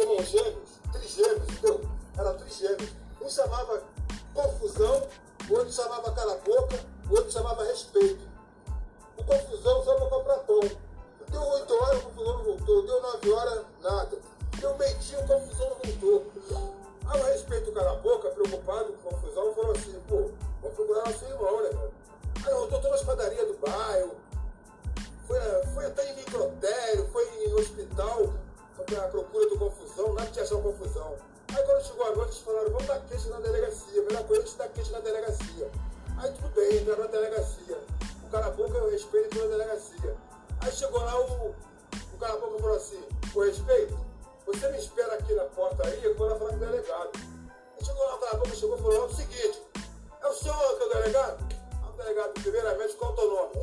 irmãos gêmeos, trigêmeos, entendeu? Era trigêmeos. Um chamava confusão, o outro chamava cala boca, o outro chamava respeito. O confusão só para comprar pão. Deu oito horas, o confusão não voltou. Deu nove horas, nada. Deu meio-dia, o confusão não voltou. Aí o respeito cala boca, preocupado com confusão, falou assim, pô, vou procurar nosso irmão, né, cara? Aí rodou todas as padarias do bairro, foi, foi à procura do confusão, nada de achar confusão. Aí quando chegou a noite, eles falaram, vamos dar queixa na delegacia, melhor coisa a gente dar queixa na delegacia. Aí tudo bem, entraram na delegacia. O cara boca respeito na delegacia. Aí chegou lá o, o cara boca falou assim, com respeito, você me espera aqui na portaria, eu vou lá falar com o delegado. Aí chegou lá, o cara boca chegou e falou, é o seguinte, é o senhor que é o delegado? Aí o delegado, primeiramente, qual é o teu nome?